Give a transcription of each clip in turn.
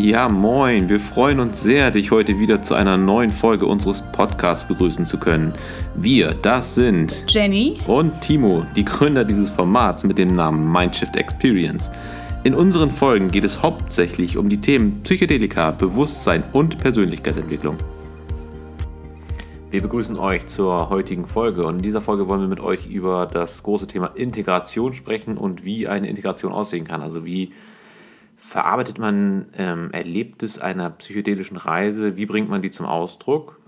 Ja, moin. Wir freuen uns sehr, dich heute wieder zu einer neuen Folge unseres Podcasts begrüßen zu können. Wir, das sind Jenny und Timo, die Gründer dieses Formats mit dem Namen Mindshift Experience. In unseren Folgen geht es hauptsächlich um die Themen Psychedelika, Bewusstsein und Persönlichkeitsentwicklung. Wir begrüßen euch zur heutigen Folge und in dieser Folge wollen wir mit euch über das große Thema Integration sprechen und wie eine Integration aussehen kann. Also wie verarbeitet man ähm, Erlebtes einer psychedelischen Reise, wie bringt man die zum Ausdruck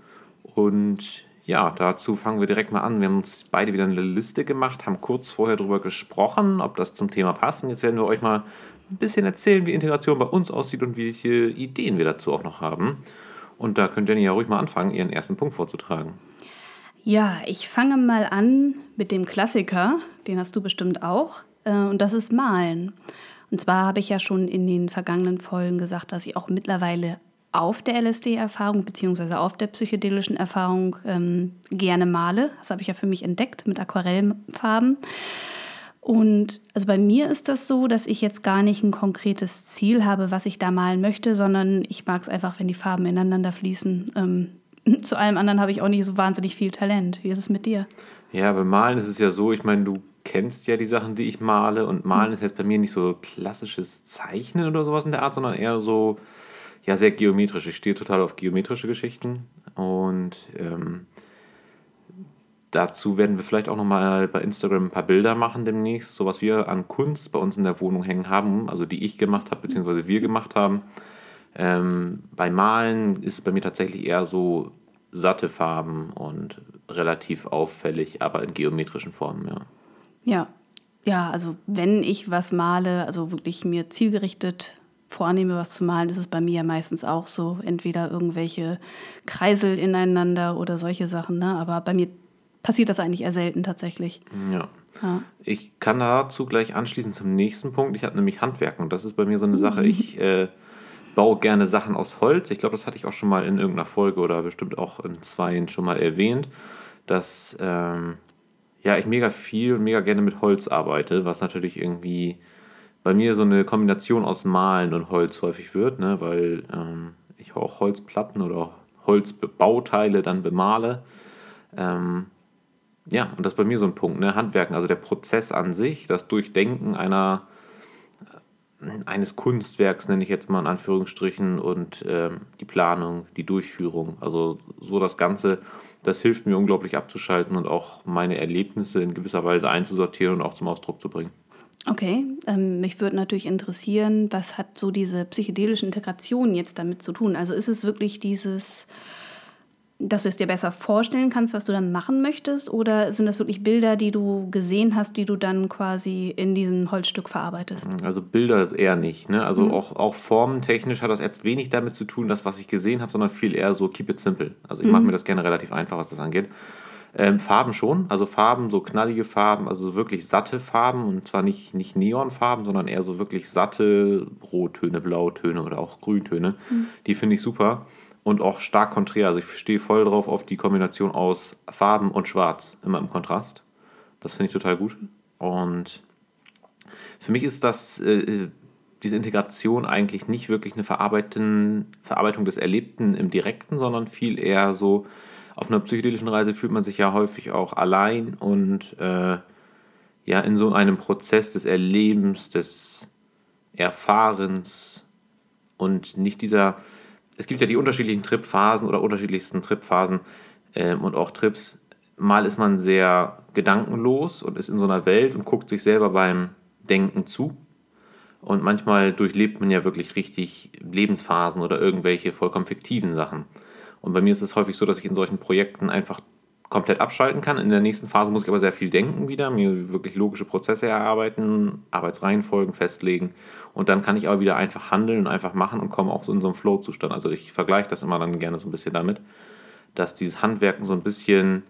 und ja, dazu fangen wir direkt mal an. Wir haben uns beide wieder eine Liste gemacht, haben kurz vorher darüber gesprochen, ob das zum Thema passt. Und jetzt werden wir euch mal ein bisschen erzählen, wie Integration bei uns aussieht und welche Ideen wir dazu auch noch haben. Und da könnt Jenny ja ruhig mal anfangen, ihren ersten Punkt vorzutragen. Ja, ich fange mal an mit dem Klassiker, den hast du bestimmt auch, äh, und das ist Malen. Und zwar habe ich ja schon in den vergangenen Folgen gesagt, dass ich auch mittlerweile auf der LSD-Erfahrung bzw. auf der psychedelischen Erfahrung ähm, gerne male. Das habe ich ja für mich entdeckt mit Aquarellfarben. Und also bei mir ist das so, dass ich jetzt gar nicht ein konkretes Ziel habe, was ich da malen möchte, sondern ich mag es einfach, wenn die Farben ineinander fließen. Ähm, zu allem anderen habe ich auch nicht so wahnsinnig viel Talent. Wie ist es mit dir? Ja, beim Malen ist es ja so, ich meine, du kennst ja die Sachen, die ich male. Und Malen ist jetzt bei mir nicht so klassisches Zeichnen oder sowas in der Art, sondern eher so ja sehr geometrisch. Ich stehe total auf geometrische Geschichten und ähm, dazu werden wir vielleicht auch nochmal bei Instagram ein paar Bilder machen demnächst, so was wir an Kunst bei uns in der Wohnung hängen haben, also die ich gemacht habe, beziehungsweise wir gemacht haben. Ähm, bei Malen ist es bei mir tatsächlich eher so satte Farben und relativ auffällig, aber in geometrischen Formen, ja. Ja, ja, also wenn ich was male, also wirklich mir zielgerichtet vornehme, was zu malen, ist es bei mir ja meistens auch so. Entweder irgendwelche Kreisel ineinander oder solche Sachen. Ne? Aber bei mir passiert das eigentlich eher selten tatsächlich. Ja. ja. Ich kann dazu gleich anschließen zum nächsten Punkt. Ich habe nämlich Handwerken. Das ist bei mir so eine Sache. Ich äh, baue gerne Sachen aus Holz. Ich glaube, das hatte ich auch schon mal in irgendeiner Folge oder bestimmt auch in zweien schon mal erwähnt, dass ähm, ja, ich mega viel und mega gerne mit Holz arbeite, was natürlich irgendwie bei mir so eine Kombination aus Malen und Holz häufig wird, ne, weil ähm, ich auch Holzplatten oder Holzbauteile dann bemale. Ähm, ja, und das ist bei mir so ein Punkt, ne? Handwerken, also der Prozess an sich, das Durchdenken einer, äh, eines Kunstwerks, nenne ich jetzt mal in Anführungsstrichen, und ähm, die Planung, die Durchführung, also so das Ganze, das hilft mir unglaublich abzuschalten und auch meine Erlebnisse in gewisser Weise einzusortieren und auch zum Ausdruck zu bringen. Okay, ähm, mich würde natürlich interessieren, was hat so diese psychedelische Integration jetzt damit zu tun? Also ist es wirklich dieses, dass du es dir besser vorstellen kannst, was du dann machen möchtest? Oder sind das wirklich Bilder, die du gesehen hast, die du dann quasi in diesem Holzstück verarbeitest? Also Bilder ist eher nicht. Ne? Also mhm. auch, auch formentechnisch hat das jetzt wenig damit zu tun, das, was ich gesehen habe, sondern viel eher so keep it simple. Also ich mhm. mache mir das gerne relativ einfach, was das angeht. Ähm, Farben schon, also Farben, so knallige Farben, also wirklich satte Farben und zwar nicht, nicht Neonfarben, sondern eher so wirklich satte Rottöne, Blautöne oder auch Grüntöne. Mhm. Die finde ich super und auch stark konträr. Also ich stehe voll drauf auf die Kombination aus Farben und Schwarz, immer im Kontrast. Das finde ich total gut. Und für mich ist das, äh, diese Integration eigentlich nicht wirklich eine Verarbeitung des Erlebten im Direkten, sondern viel eher so, auf einer psychedelischen Reise fühlt man sich ja häufig auch allein und äh, ja in so einem Prozess des Erlebens, des Erfahrens und nicht dieser. Es gibt ja die unterschiedlichen Tripphasen oder unterschiedlichsten Tripphasen ähm, und auch Trips. Mal ist man sehr gedankenlos und ist in so einer Welt und guckt sich selber beim Denken zu. Und manchmal durchlebt man ja wirklich richtig Lebensphasen oder irgendwelche vollkommen fiktiven Sachen. Und bei mir ist es häufig so, dass ich in solchen Projekten einfach komplett abschalten kann. In der nächsten Phase muss ich aber sehr viel denken wieder, mir wirklich logische Prozesse erarbeiten, Arbeitsreihenfolgen festlegen und dann kann ich aber wieder einfach handeln und einfach machen und komme auch so in so einen Flow-Zustand. Also ich vergleiche das immer dann gerne so ein bisschen damit, dass dieses Handwerken so ein bisschen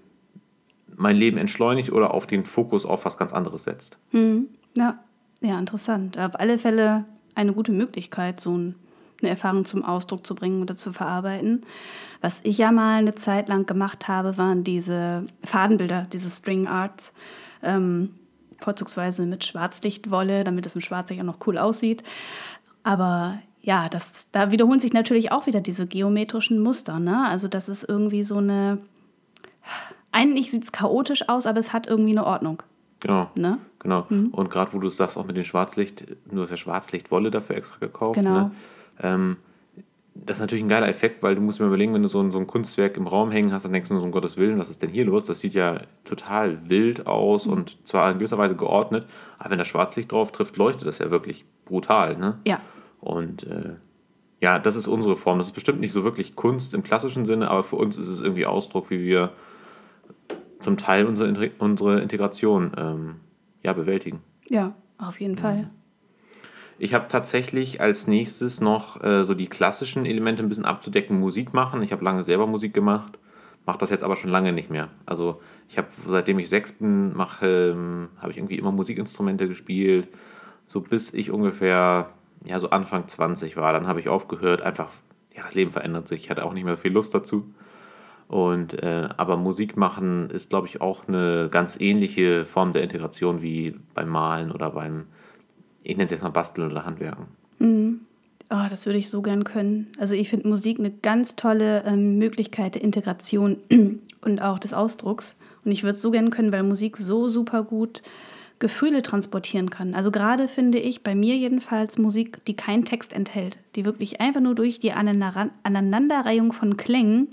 mein Leben entschleunigt oder auf den Fokus auf was ganz anderes setzt. Hm. Ja. ja, interessant. Auf alle Fälle eine gute Möglichkeit, so ein eine Erfahrung zum Ausdruck zu bringen oder zu verarbeiten. Was ich ja mal eine Zeit lang gemacht habe, waren diese Fadenbilder, diese String Arts. Ähm, vorzugsweise mit Schwarzlichtwolle, damit es im Schwarzlicht auch noch cool aussieht. Aber ja, das, da wiederholen sich natürlich auch wieder diese geometrischen Muster. Ne? Also das ist irgendwie so eine, eigentlich sieht es chaotisch aus, aber es hat irgendwie eine Ordnung. Genau. Ne? Genau. Mhm. Und gerade wo du sagst, auch mit dem Schwarzlicht, du hast ja Schwarzlichtwolle dafür extra gekauft. Genau. Ne? Ähm, das ist natürlich ein geiler Effekt, weil du musst mir überlegen, wenn du so ein, so ein Kunstwerk im Raum hängen hast, dann denkst du nur so, um Gottes Willen, was ist denn hier los? Das sieht ja total wild aus mhm. und zwar in gewisser Weise geordnet, aber wenn das Schwarzlicht drauf trifft, leuchtet das ja wirklich brutal. Ne? Ja. Und äh, ja, das ist unsere Form. Das ist bestimmt nicht so wirklich Kunst im klassischen Sinne, aber für uns ist es irgendwie Ausdruck, wie wir zum Teil unsere, unsere Integration ähm, ja, bewältigen. Ja, auf jeden Fall. Ich habe tatsächlich als nächstes noch äh, so die klassischen Elemente ein bisschen abzudecken, Musik machen. Ich habe lange selber Musik gemacht, mache das jetzt aber schon lange nicht mehr. Also ich habe, seitdem ich sechs bin, mache, ähm, habe ich irgendwie immer Musikinstrumente gespielt. So bis ich ungefähr, ja, so Anfang 20 war. Dann habe ich aufgehört, einfach, ja, das Leben verändert sich. Ich hatte auch nicht mehr viel Lust dazu. Und, äh, aber Musik machen ist, glaube ich, auch eine ganz ähnliche Form der Integration wie beim Malen oder beim, ich nenne es jetzt mal Basteln oder Handwerken. Mhm. Oh, das würde ich so gern können. Also ich finde Musik eine ganz tolle ähm, Möglichkeit der Integration und auch des Ausdrucks. Und ich würde es so gern können, weil Musik so super gut Gefühle transportieren kann. Also gerade finde ich bei mir jedenfalls Musik, die keinen Text enthält, die wirklich einfach nur durch die Aneinanderreihung von Klängen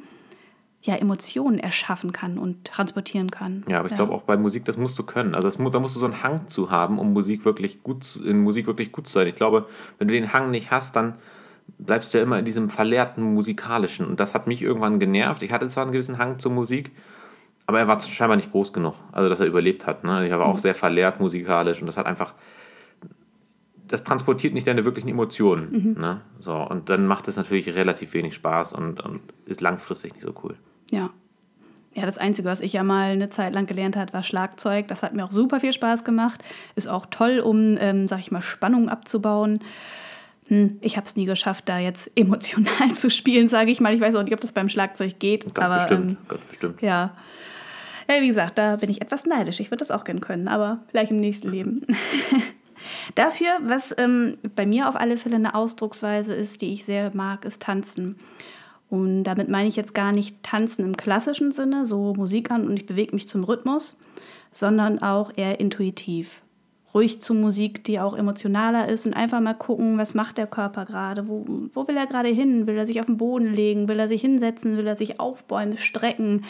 ja, Emotionen erschaffen kann und transportieren kann. Ja, aber ich ja. glaube auch bei Musik, das musst du können. Also das, da musst du so einen Hang zu haben, um Musik wirklich gut, in Musik wirklich gut zu sein. Ich glaube, wenn du den Hang nicht hast, dann bleibst du ja immer in diesem verlehrten musikalischen. Und das hat mich irgendwann genervt. Ich hatte zwar einen gewissen Hang zur Musik, aber er war scheinbar nicht groß genug, also dass er überlebt hat. Ne? Ich war auch mhm. sehr verlehrt musikalisch und das hat einfach das transportiert nicht deine wirklichen Emotionen. Mhm. Ne? So, und dann macht es natürlich relativ wenig Spaß und, und ist langfristig nicht so cool. Ja. Ja, das Einzige, was ich ja mal eine Zeit lang gelernt habe, war Schlagzeug. Das hat mir auch super viel Spaß gemacht. Ist auch toll, um, ähm, sag ich mal, Spannung abzubauen. Hm, ich habe es nie geschafft, da jetzt emotional zu spielen, sage ich mal. Ich weiß auch nicht, ob das beim Schlagzeug geht. Ganz aber, bestimmt, ähm, ganz bestimmt. Ja. ja. Wie gesagt, da bin ich etwas neidisch. Ich würde das auch gern können, aber vielleicht im nächsten Leben. Dafür, was ähm, bei mir auf alle Fälle eine Ausdrucksweise ist, die ich sehr mag, ist Tanzen. Und damit meine ich jetzt gar nicht Tanzen im klassischen Sinne, so Musik an und ich bewege mich zum Rhythmus, sondern auch eher intuitiv. Ruhig zu Musik, die auch emotionaler ist und einfach mal gucken, was macht der Körper gerade, wo, wo will er gerade hin, will er sich auf den Boden legen, will er sich hinsetzen, will er sich aufbäumen, strecken,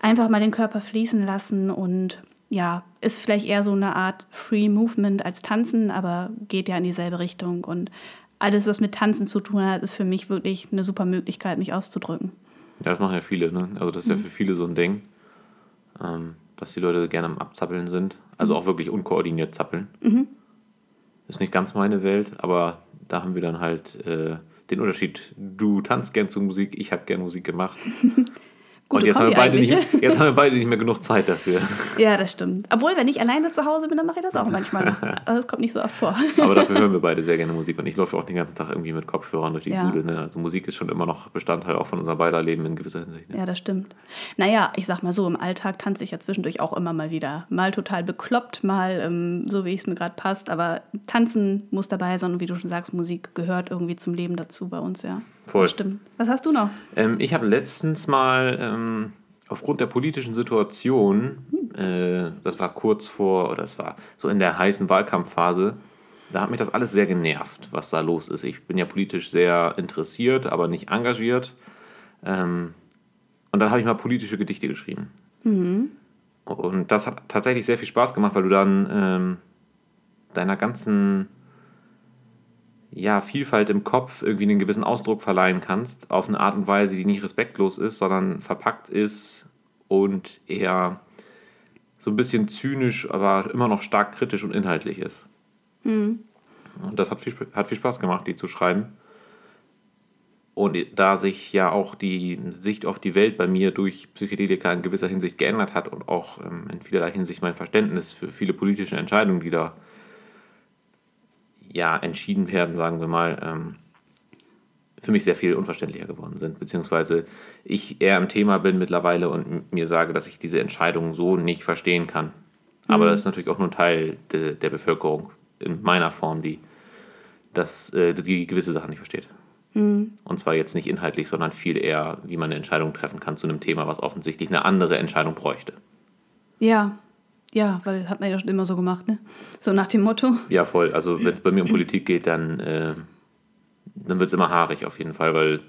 einfach mal den Körper fließen lassen und ja, ist vielleicht eher so eine Art Free Movement als Tanzen, aber geht ja in dieselbe Richtung. Und alles, was mit Tanzen zu tun hat, ist für mich wirklich eine super Möglichkeit, mich auszudrücken. Ja, das machen ja viele, ne? Also das ist mhm. ja für viele so ein Ding, ähm, dass die Leute gerne am Abzappeln sind. Also mhm. auch wirklich unkoordiniert zappeln. Mhm. Ist nicht ganz meine Welt, aber da haben wir dann halt äh, den Unterschied. Du tanzt gern zu Musik, ich habe gern Musik gemacht. Gute und jetzt haben, wir beide nicht, jetzt haben wir beide nicht mehr genug Zeit dafür. Ja, das stimmt. Obwohl, wenn ich alleine zu Hause bin, dann mache ich das auch manchmal noch. Aber das kommt nicht so oft vor. Aber dafür hören wir beide sehr gerne Musik. Und ich laufe auch den ganzen Tag irgendwie mit Kopfhörern durch die ja. Bude. Ne? Also Musik ist schon immer noch Bestandteil auch von unserem beider Leben in gewisser Hinsicht. Ne? Ja, das stimmt. Naja, ich sag mal so, im Alltag tanze ich ja zwischendurch auch immer mal wieder. Mal total bekloppt, mal ähm, so, wie es mir gerade passt. Aber tanzen muss dabei sein. Und wie du schon sagst, Musik gehört irgendwie zum Leben dazu bei uns, ja. Voll. Stimmt. Was hast du noch? Ähm, ich habe letztens mal... Ähm, aufgrund der politischen Situation, äh, das war kurz vor, oder das war so in der heißen Wahlkampfphase, da hat mich das alles sehr genervt, was da los ist. Ich bin ja politisch sehr interessiert, aber nicht engagiert. Ähm, und dann habe ich mal politische Gedichte geschrieben. Mhm. Und das hat tatsächlich sehr viel Spaß gemacht, weil du dann ähm, deiner ganzen ja, Vielfalt im Kopf irgendwie einen gewissen Ausdruck verleihen kannst, auf eine Art und Weise, die nicht respektlos ist, sondern verpackt ist und eher so ein bisschen zynisch, aber immer noch stark kritisch und inhaltlich ist. Mhm. Und das hat viel, hat viel Spaß gemacht, die zu schreiben. Und da sich ja auch die Sicht auf die Welt bei mir durch Psychedelika in gewisser Hinsicht geändert hat und auch ähm, in vielerlei Hinsicht mein Verständnis für viele politische Entscheidungen, die da ja, entschieden werden, sagen wir mal, ähm, für mich sehr viel unverständlicher geworden sind. Beziehungsweise ich eher im Thema bin mittlerweile und mir sage, dass ich diese Entscheidungen so nicht verstehen kann. Aber mhm. das ist natürlich auch nur ein Teil de, der Bevölkerung in meiner Form, die dass äh, die gewisse Sachen nicht versteht. Mhm. Und zwar jetzt nicht inhaltlich, sondern viel eher, wie man eine Entscheidung treffen kann zu einem Thema, was offensichtlich eine andere Entscheidung bräuchte. Ja, ja, weil hat man ja schon immer so gemacht, ne? So nach dem Motto. Ja, voll. Also wenn es bei mir um Politik geht, dann, äh, dann wird es immer haarig auf jeden Fall, weil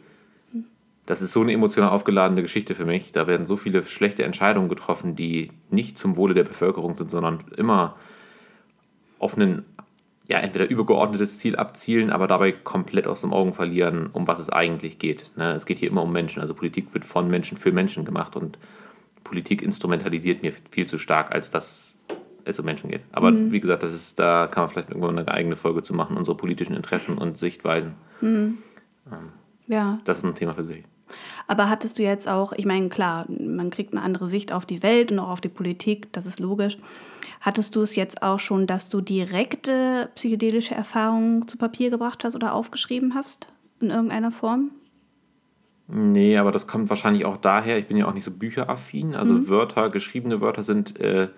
das ist so eine emotional aufgeladene Geschichte für mich. Da werden so viele schlechte Entscheidungen getroffen, die nicht zum Wohle der Bevölkerung sind, sondern immer auf ein ja, entweder übergeordnetes Ziel abzielen, aber dabei komplett aus den Augen verlieren, um was es eigentlich geht. Ne? Es geht hier immer um Menschen. Also Politik wird von Menschen für Menschen gemacht und Politik instrumentalisiert mir viel zu stark, als dass es um Menschen geht. Aber mhm. wie gesagt, das ist, da kann man vielleicht irgendwann eine eigene Folge zu machen, unsere politischen Interessen und Sichtweisen. Mhm. Ähm, ja. Das ist ein Thema für sich. Aber hattest du jetzt auch, ich meine, klar, man kriegt eine andere Sicht auf die Welt und auch auf die Politik, das ist logisch. Hattest du es jetzt auch schon, dass du direkte psychedelische Erfahrungen zu Papier gebracht hast oder aufgeschrieben hast in irgendeiner Form? Nee, aber das kommt wahrscheinlich auch daher, ich bin ja auch nicht so bücheraffin. Also mhm. Wörter, geschriebene Wörter sind äh,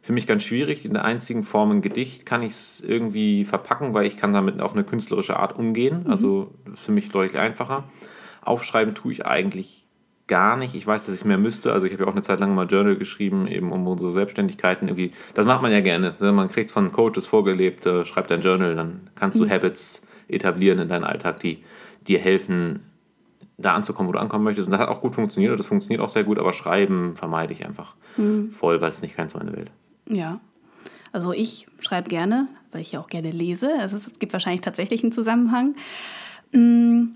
für mich ganz schwierig. In der einzigen Form ein Gedicht kann ich es irgendwie verpacken, weil ich kann damit auf eine künstlerische Art umgehen. Mhm. Also für mich deutlich einfacher. Aufschreiben tue ich eigentlich gar nicht. Ich weiß, dass ich mehr müsste. Also ich habe ja auch eine Zeit lang mal Journal geschrieben, eben um unsere Selbstständigkeiten irgendwie. Das macht man ja gerne. Man kriegt es von Coaches vorgelebt, äh, schreibt ein Journal, dann kannst du mhm. Habits etablieren in deinen Alltag, die dir helfen, da anzukommen, wo du ankommen möchtest. Und das hat auch gut funktioniert und das funktioniert auch sehr gut, aber Schreiben vermeide ich einfach mhm. voll, weil es nicht ganz meine Welt. Ja. Also ich schreibe gerne, weil ich ja auch gerne lese. Also es gibt wahrscheinlich tatsächlich einen Zusammenhang. Mm,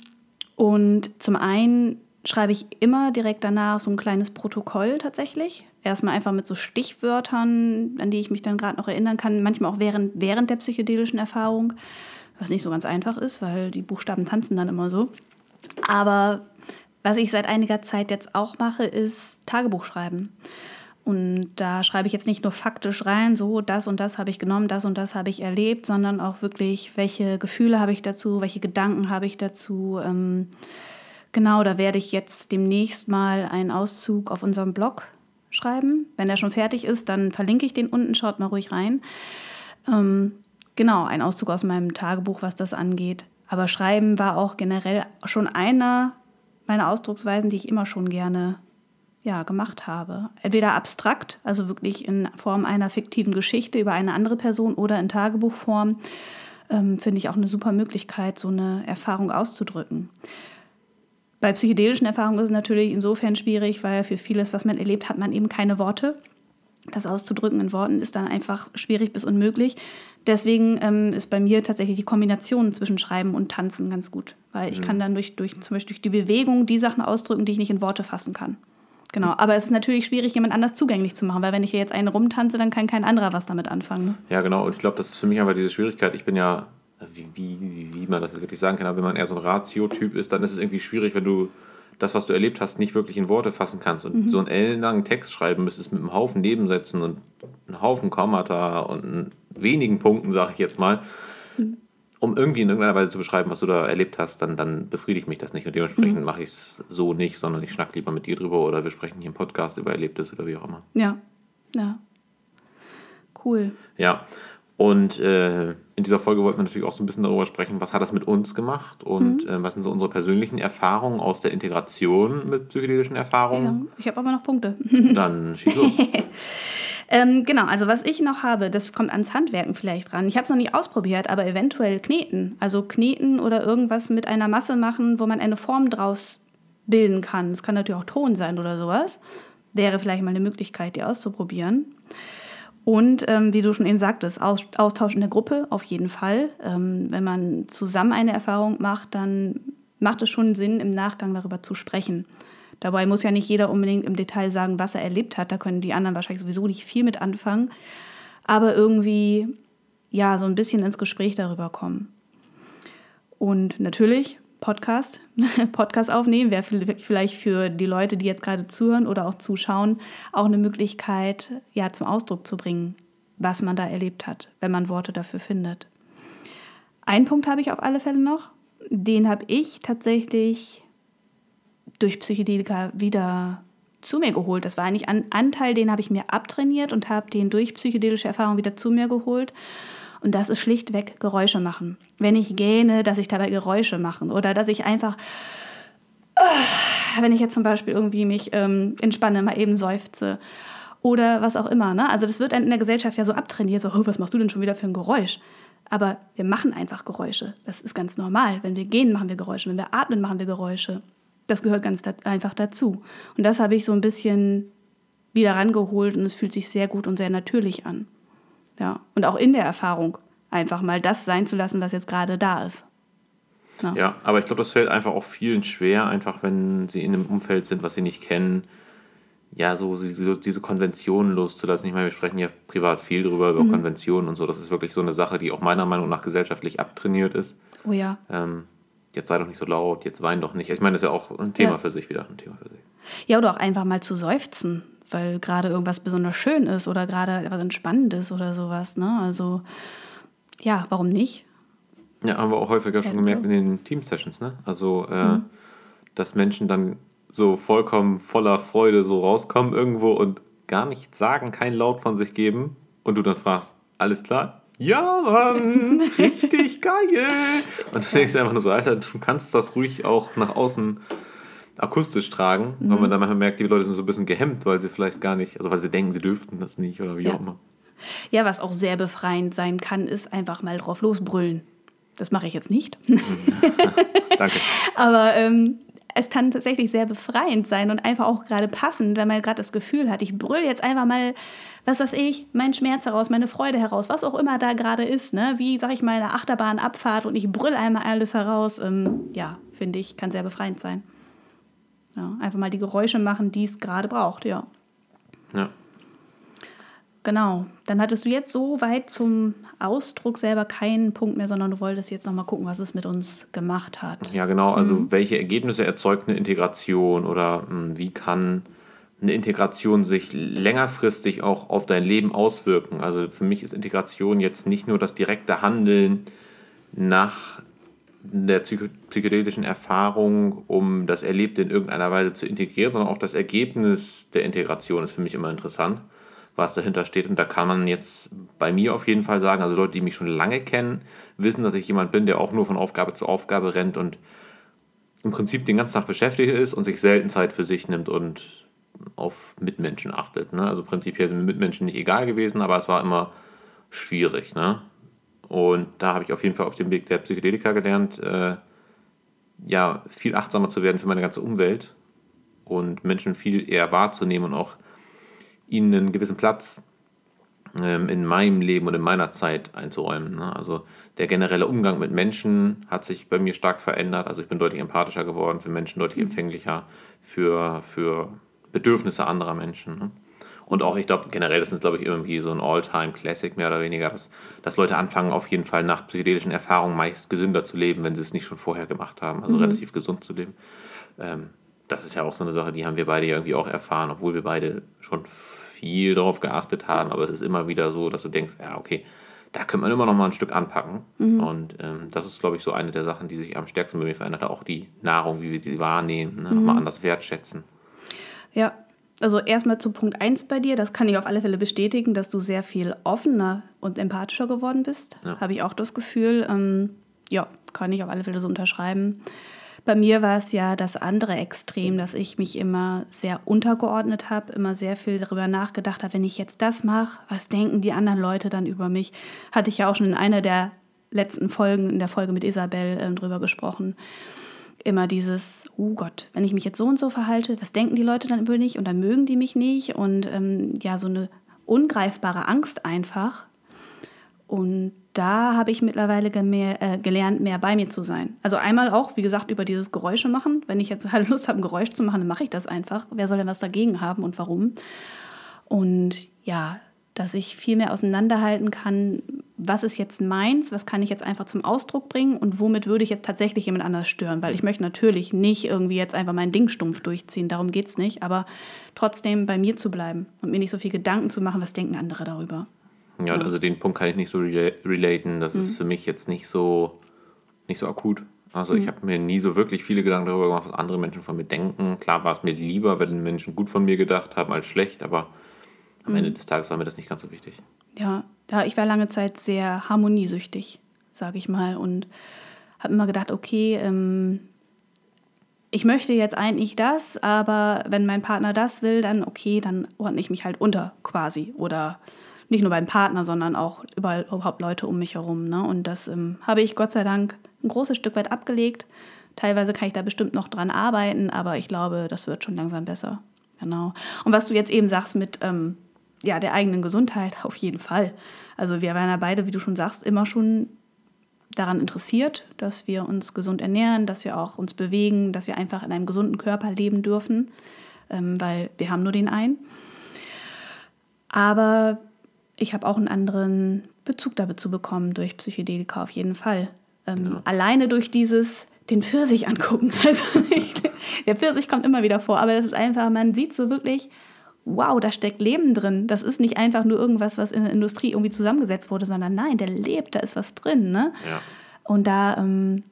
und zum einen schreibe ich immer direkt danach so ein kleines Protokoll tatsächlich. Erstmal einfach mit so Stichwörtern, an die ich mich dann gerade noch erinnern kann. Manchmal auch während, während der psychedelischen Erfahrung, was nicht so ganz einfach ist, weil die Buchstaben tanzen dann immer so. Aber was ich seit einiger Zeit jetzt auch mache, ist Tagebuch schreiben. Und da schreibe ich jetzt nicht nur faktisch rein, so das und das habe ich genommen, das und das habe ich erlebt, sondern auch wirklich, welche Gefühle habe ich dazu, welche Gedanken habe ich dazu. Ähm, genau, da werde ich jetzt demnächst mal einen Auszug auf unserem Blog schreiben. Wenn er schon fertig ist, dann verlinke ich den unten, schaut mal ruhig rein. Ähm, genau, ein Auszug aus meinem Tagebuch, was das angeht. Aber Schreiben war auch generell schon einer meiner Ausdrucksweisen, die ich immer schon gerne ja, gemacht habe. Entweder abstrakt, also wirklich in Form einer fiktiven Geschichte über eine andere Person oder in Tagebuchform, ähm, finde ich auch eine super Möglichkeit, so eine Erfahrung auszudrücken. Bei psychedelischen Erfahrungen ist es natürlich insofern schwierig, weil für vieles, was man erlebt, hat man eben keine Worte. Das auszudrücken in Worten ist dann einfach schwierig bis unmöglich. Deswegen ähm, ist bei mir tatsächlich die Kombination zwischen Schreiben und Tanzen ganz gut, weil ich mhm. kann dann durch, durch, zum Beispiel durch die Bewegung die Sachen ausdrücken, die ich nicht in Worte fassen kann. Genau, aber es ist natürlich schwierig, jemand anders zugänglich zu machen, weil wenn ich hier jetzt einen rumtanze, dann kann kein anderer was damit anfangen. Ne? Ja, genau, und ich glaube, das ist für mich einfach diese Schwierigkeit. Ich bin ja, wie, wie, wie man das jetzt wirklich sagen kann, aber wenn man eher so ein Ratio-Typ ist, dann ist es irgendwie schwierig, wenn du das, was du erlebt hast, nicht wirklich in Worte fassen kannst. Und mhm. so einen ellenlangen Text schreiben müsstest mit einem Haufen Nebensätzen und einem Haufen Kommata und wenigen Punkten, sage ich jetzt mal. Mhm um irgendwie in irgendeiner Weise zu beschreiben, was du da erlebt hast, dann, dann befriedigt mich das nicht. Und dementsprechend mhm. mache ich es so nicht, sondern ich schnack lieber mit dir drüber oder wir sprechen hier im Podcast über Erlebtes oder wie auch immer. Ja, ja. Cool. Ja. Und äh, in dieser Folge wollten wir natürlich auch so ein bisschen darüber sprechen, was hat das mit uns gemacht und mhm. äh, was sind so unsere persönlichen Erfahrungen aus der Integration mit psychedelischen Erfahrungen. Ja, ich habe aber noch Punkte. Dann schieß los. Ähm, genau, also was ich noch habe, das kommt ans Handwerken vielleicht ran. Ich habe es noch nicht ausprobiert, aber eventuell kneten. Also kneten oder irgendwas mit einer Masse machen, wo man eine Form draus bilden kann. Es kann natürlich auch Ton sein oder sowas. Wäre vielleicht mal eine Möglichkeit, die auszuprobieren. Und ähm, wie du schon eben sagtest, Austausch in der Gruppe auf jeden Fall. Ähm, wenn man zusammen eine Erfahrung macht, dann macht es schon Sinn, im Nachgang darüber zu sprechen. Dabei muss ja nicht jeder unbedingt im Detail sagen, was er erlebt hat. Da können die anderen wahrscheinlich sowieso nicht viel mit anfangen. Aber irgendwie, ja, so ein bisschen ins Gespräch darüber kommen. Und natürlich Podcast, Podcast aufnehmen wäre vielleicht für die Leute, die jetzt gerade zuhören oder auch zuschauen, auch eine Möglichkeit, ja, zum Ausdruck zu bringen, was man da erlebt hat, wenn man Worte dafür findet. Einen Punkt habe ich auf alle Fälle noch. Den habe ich tatsächlich durch Psychedelika wieder zu mir geholt. Das war eigentlich ein Anteil, den habe ich mir abtrainiert und habe den durch psychedelische Erfahrung wieder zu mir geholt. Und das ist schlichtweg Geräusche machen. Wenn ich gähne, dass ich dabei Geräusche mache. Oder dass ich einfach, wenn ich jetzt zum Beispiel irgendwie mich ähm, entspanne, mal eben seufze. Oder was auch immer. Ne? Also das wird in der Gesellschaft ja so abtrainiert, so, oh, was machst du denn schon wieder für ein Geräusch? Aber wir machen einfach Geräusche. Das ist ganz normal. Wenn wir gehen, machen wir Geräusche. Wenn wir atmen, machen wir Geräusche. Das gehört ganz da einfach dazu. Und das habe ich so ein bisschen wieder rangeholt und es fühlt sich sehr gut und sehr natürlich an. Ja, und auch in der Erfahrung einfach mal das sein zu lassen, was jetzt gerade da ist. Ja, ja aber ich glaube, das fällt einfach auch vielen schwer, einfach wenn sie in einem Umfeld sind, was sie nicht kennen, ja, so, diese Konventionen loszulassen. Ich meine, wir sprechen ja privat viel darüber, über mhm. Konventionen und so. Das ist wirklich so eine Sache, die auch meiner Meinung nach gesellschaftlich abtrainiert ist. Oh ja. Ähm, jetzt sei doch nicht so laut, jetzt wein doch nicht. Ich meine, das ist ja auch ein Thema ja. für sich wieder, ein Thema für sich. Ja, oder auch einfach mal zu seufzen weil gerade irgendwas besonders schön ist oder gerade etwas Entspannendes oder sowas. Ne? Also ja, warum nicht? Ja, haben wir auch häufiger schon gemerkt in den Team-Sessions, ne? Also, äh, mhm. dass Menschen dann so vollkommen voller Freude so rauskommen irgendwo und gar nichts sagen, kein Laut von sich geben und du dann fragst, alles klar? Ja, Mann, richtig geil. Und du denkst einfach nur so, Alter, du kannst das ruhig auch nach außen akustisch tragen, mhm. weil man dann manchmal merkt, die Leute sind so ein bisschen gehemmt, weil sie vielleicht gar nicht, also weil sie denken, sie dürften das nicht oder wie ja. auch immer. Ja, was auch sehr befreiend sein kann, ist einfach mal drauf losbrüllen. Das mache ich jetzt nicht. Mhm. Danke. Aber ähm, es kann tatsächlich sehr befreiend sein und einfach auch gerade passend, wenn man gerade das Gefühl hat, ich brülle jetzt einfach mal, was weiß ich, meinen Schmerz heraus, meine Freude heraus, was auch immer da gerade ist, ne? wie, sag ich mal, eine Achterbahnabfahrt und ich brülle einmal alles heraus. Ähm, ja, finde ich, kann sehr befreiend sein. Ja, einfach mal die Geräusche machen, die es gerade braucht, ja. Ja. Genau. Dann hattest du jetzt so weit zum Ausdruck selber keinen Punkt mehr, sondern du wolltest jetzt nochmal gucken, was es mit uns gemacht hat. Ja, genau. Also, mhm. welche Ergebnisse erzeugt eine Integration oder mh, hm, wie kann eine Integration sich längerfristig auch auf dein Leben auswirken? Also, für mich ist Integration jetzt nicht nur das direkte Handeln nach der psychedelischen Erfahrung, um das Erlebte in irgendeiner Weise zu integrieren, sondern auch das Ergebnis der Integration ist für mich immer interessant, was dahinter steht. Und da kann man jetzt bei mir auf jeden Fall sagen, also Leute, die mich schon lange kennen, wissen, dass ich jemand bin, der auch nur von Aufgabe zu Aufgabe rennt und im Prinzip den ganzen Tag beschäftigt ist und sich selten Zeit für sich nimmt und auf Mitmenschen achtet. Ne? Also prinzipiell sind mir Mitmenschen nicht egal gewesen, aber es war immer schwierig. Ne? Und da habe ich auf jeden Fall auf dem Weg der Psychedelika gelernt, äh, ja, viel achtsamer zu werden für meine ganze Umwelt und Menschen viel eher wahrzunehmen und auch ihnen einen gewissen Platz ähm, in meinem Leben und in meiner Zeit einzuräumen. Ne? Also der generelle Umgang mit Menschen hat sich bei mir stark verändert. Also ich bin deutlich empathischer geworden für Menschen, deutlich empfänglicher für, für Bedürfnisse anderer Menschen. Ne? Und auch, ich glaube, generell, das ist, glaube ich, irgendwie so ein All-Time-Classic mehr oder weniger, dass, dass Leute anfangen, auf jeden Fall nach psychedelischen Erfahrungen meist gesünder zu leben, wenn sie es nicht schon vorher gemacht haben, also mhm. relativ gesund zu leben. Ähm, das ist ja auch so eine Sache, die haben wir beide ja irgendwie auch erfahren, obwohl wir beide schon viel darauf geachtet haben, aber es ist immer wieder so, dass du denkst, ja, okay, da könnte man immer noch mal ein Stück anpacken. Mhm. Und ähm, das ist, glaube ich, so eine der Sachen, die sich am stärksten bei mir verändert hat. Auch die Nahrung, wie wir die wahrnehmen, ne? mhm. nochmal anders wertschätzen. Ja, also erstmal zu Punkt 1 bei dir, das kann ich auf alle Fälle bestätigen, dass du sehr viel offener und empathischer geworden bist. Ja. Habe ich auch das Gefühl. Ähm, ja, kann ich auf alle Fälle so unterschreiben. Bei mir war es ja das andere Extrem, dass ich mich immer sehr untergeordnet habe, immer sehr viel darüber nachgedacht habe, wenn ich jetzt das mache, was denken die anderen Leute dann über mich? Hatte ich ja auch schon in einer der letzten Folgen, in der Folge mit Isabel ähm, drüber gesprochen immer dieses, oh Gott, wenn ich mich jetzt so und so verhalte, was denken die Leute dann über mich und dann mögen die mich nicht und ähm, ja, so eine ungreifbare Angst einfach. Und da habe ich mittlerweile mehr, äh, gelernt, mehr bei mir zu sein. Also einmal auch, wie gesagt, über dieses Geräusche machen. Wenn ich jetzt halt Lust habe, ein Geräusch zu machen, dann mache ich das einfach. Wer soll denn was dagegen haben und warum? Und ja, dass ich viel mehr auseinanderhalten kann, was ist jetzt meins, was kann ich jetzt einfach zum Ausdruck bringen und womit würde ich jetzt tatsächlich jemand anders stören. Weil ich möchte natürlich nicht irgendwie jetzt einfach mein Ding stumpf durchziehen, darum geht es nicht, aber trotzdem bei mir zu bleiben und mir nicht so viel Gedanken zu machen, was denken andere darüber. Ja, ja. also den Punkt kann ich nicht so relaten. Das mhm. ist für mich jetzt nicht so, nicht so akut. Also mhm. ich habe mir nie so wirklich viele Gedanken darüber gemacht, was andere Menschen von mir denken. Klar war es mir lieber, wenn Menschen gut von mir gedacht haben als schlecht, aber am Ende mhm. des Tages war mir das nicht ganz so wichtig. Ja, ja, ich war lange Zeit sehr harmoniesüchtig, sage ich mal. Und habe immer gedacht, okay, ähm, ich möchte jetzt eigentlich das, aber wenn mein Partner das will, dann okay, dann ordne ich mich halt unter quasi. Oder nicht nur beim Partner, sondern auch überall überhaupt Leute um mich herum. Ne? Und das ähm, habe ich Gott sei Dank ein großes Stück weit abgelegt. Teilweise kann ich da bestimmt noch dran arbeiten, aber ich glaube, das wird schon langsam besser. Genau. Und was du jetzt eben sagst mit ähm, ja, der eigenen Gesundheit, auf jeden Fall. Also wir waren ja beide, wie du schon sagst, immer schon daran interessiert, dass wir uns gesund ernähren, dass wir auch uns bewegen, dass wir einfach in einem gesunden Körper leben dürfen, ähm, weil wir haben nur den einen. Aber ich habe auch einen anderen Bezug dazu bekommen durch Psychedelika auf jeden Fall. Ähm, ja. Alleine durch dieses den Pfirsich angucken. Also ich, der Pfirsich kommt immer wieder vor, aber das ist einfach, man sieht so wirklich, wow, da steckt Leben drin. Das ist nicht einfach nur irgendwas, was in der Industrie irgendwie zusammengesetzt wurde, sondern nein, der lebt, da ist was drin. Ne? Ja. Und da ähm,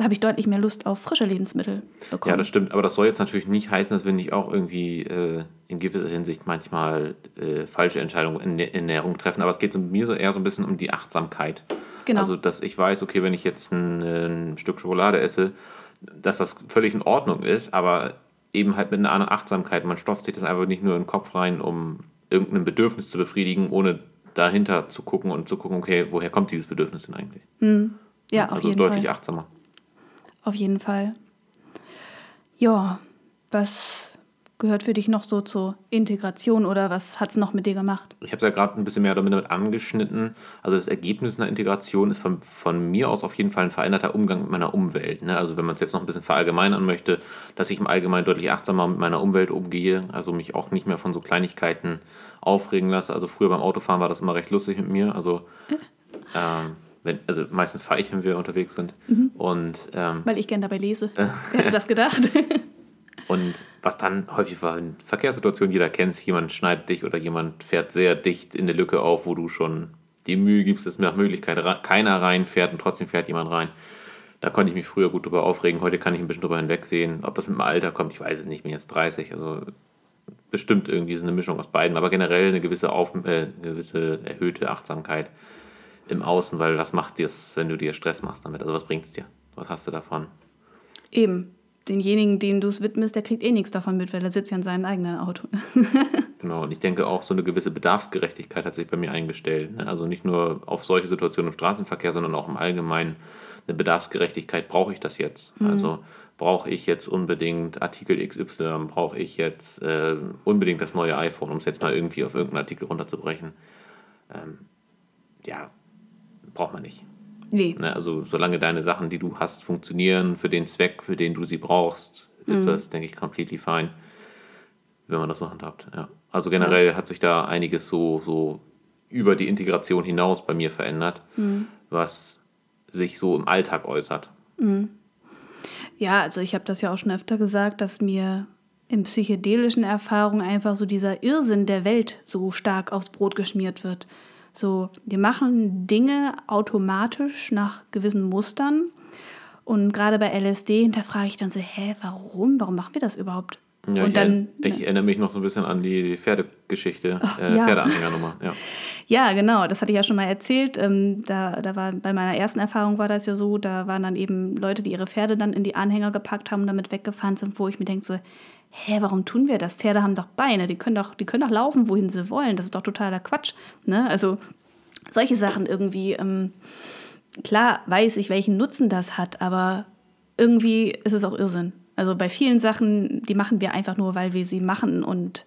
habe ich deutlich mehr Lust auf frische Lebensmittel bekommen. Ja, das stimmt. Aber das soll jetzt natürlich nicht heißen, dass wir nicht auch irgendwie äh, in gewisser Hinsicht manchmal äh, falsche Entscheidungen in der Ernährung treffen. Aber es geht mir so eher so ein bisschen um die Achtsamkeit. Genau. Also, dass ich weiß, okay, wenn ich jetzt ein, ein Stück Schokolade esse, dass das völlig in Ordnung ist, aber eben halt mit einer anderen Achtsamkeit. Man stopft sich das einfach nicht nur in den Kopf rein, um irgendein Bedürfnis zu befriedigen, ohne dahinter zu gucken und zu gucken, okay, woher kommt dieses Bedürfnis denn eigentlich? Mhm. Ja, auf also jeden deutlich Fall. achtsamer. Auf jeden Fall. Ja, was gehört für dich noch so zur Integration oder was hat es noch mit dir gemacht? Ich habe es ja gerade ein bisschen mehr damit angeschnitten. Also das Ergebnis einer Integration ist von, von mir aus auf jeden Fall ein veränderter Umgang mit meiner Umwelt. Ne? Also wenn man es jetzt noch ein bisschen verallgemeinern möchte, dass ich im Allgemeinen deutlich achtsamer mit meiner Umwelt umgehe, also mich auch nicht mehr von so Kleinigkeiten aufregen lasse. Also früher beim Autofahren war das immer recht lustig mit mir. Also ähm, wenn, also meistens fahre ich, wenn wir unterwegs sind. Mhm. Und, ähm, Weil ich gerne dabei lese. Wer hätte das gedacht? Und was dann häufig war in Verkehrssituationen, jeder kennt es, jemand schneidet dich oder jemand fährt sehr dicht in der Lücke auf, wo du schon die Mühe gibst, dass nach Möglichkeit keiner reinfährt und trotzdem fährt jemand rein. Da konnte ich mich früher gut drüber aufregen. Heute kann ich ein bisschen drüber hinwegsehen. Ob das mit dem Alter kommt, ich weiß es nicht. Ich bin jetzt 30, also bestimmt irgendwie so eine Mischung aus beiden. Aber generell eine gewisse, auf, äh, gewisse erhöhte Achtsamkeit im Außen, weil was macht dir wenn du dir Stress machst damit? Also was bringt es dir? Was hast du davon? Eben denjenigen, dem du es widmest, der kriegt eh nichts davon mit, weil er sitzt ja in seinem eigenen Auto. genau, und ich denke auch, so eine gewisse Bedarfsgerechtigkeit hat sich bei mir eingestellt. Ne? Also nicht nur auf solche Situationen im Straßenverkehr, sondern auch im Allgemeinen eine Bedarfsgerechtigkeit. Brauche ich das jetzt? Mhm. Also brauche ich jetzt unbedingt Artikel XY? Brauche ich jetzt äh, unbedingt das neue iPhone, um es jetzt mal irgendwie auf irgendeinen Artikel runterzubrechen? Ähm, ja, braucht man nicht. Nee. Ne, also solange deine Sachen, die du hast, funktionieren für den Zweck, für den du sie brauchst, ist mhm. das, denke ich, completely fine, wenn man das so handhabt. Ja. Also generell ja. hat sich da einiges so, so über die Integration hinaus bei mir verändert, mhm. was sich so im Alltag äußert. Mhm. Ja, also ich habe das ja auch schon öfter gesagt, dass mir in psychedelischen Erfahrungen einfach so dieser Irrsinn der Welt so stark aufs Brot geschmiert wird. So, wir machen Dinge automatisch nach gewissen Mustern. Und gerade bei LSD hinterfrage ich dann so, hä, warum? Warum machen wir das überhaupt? Ja, und ich, dann, ich erinnere mich noch so ein bisschen an die Pferdegeschichte, oh, äh, ja. Pferdeanhängernummer. Ja. ja, genau, das hatte ich ja schon mal erzählt. Ähm, da, da war bei meiner ersten Erfahrung war das ja so, da waren dann eben Leute, die ihre Pferde dann in die Anhänger gepackt haben und damit weggefahren sind, wo ich mir denke so, hä, warum tun wir das? Pferde haben doch Beine, die können doch, die können doch laufen, wohin sie wollen. Das ist doch totaler Quatsch. Ne? Also solche Sachen irgendwie. Ähm, klar weiß ich, welchen Nutzen das hat, aber irgendwie ist es auch Irrsinn. Also bei vielen Sachen, die machen wir einfach nur, weil wir sie machen und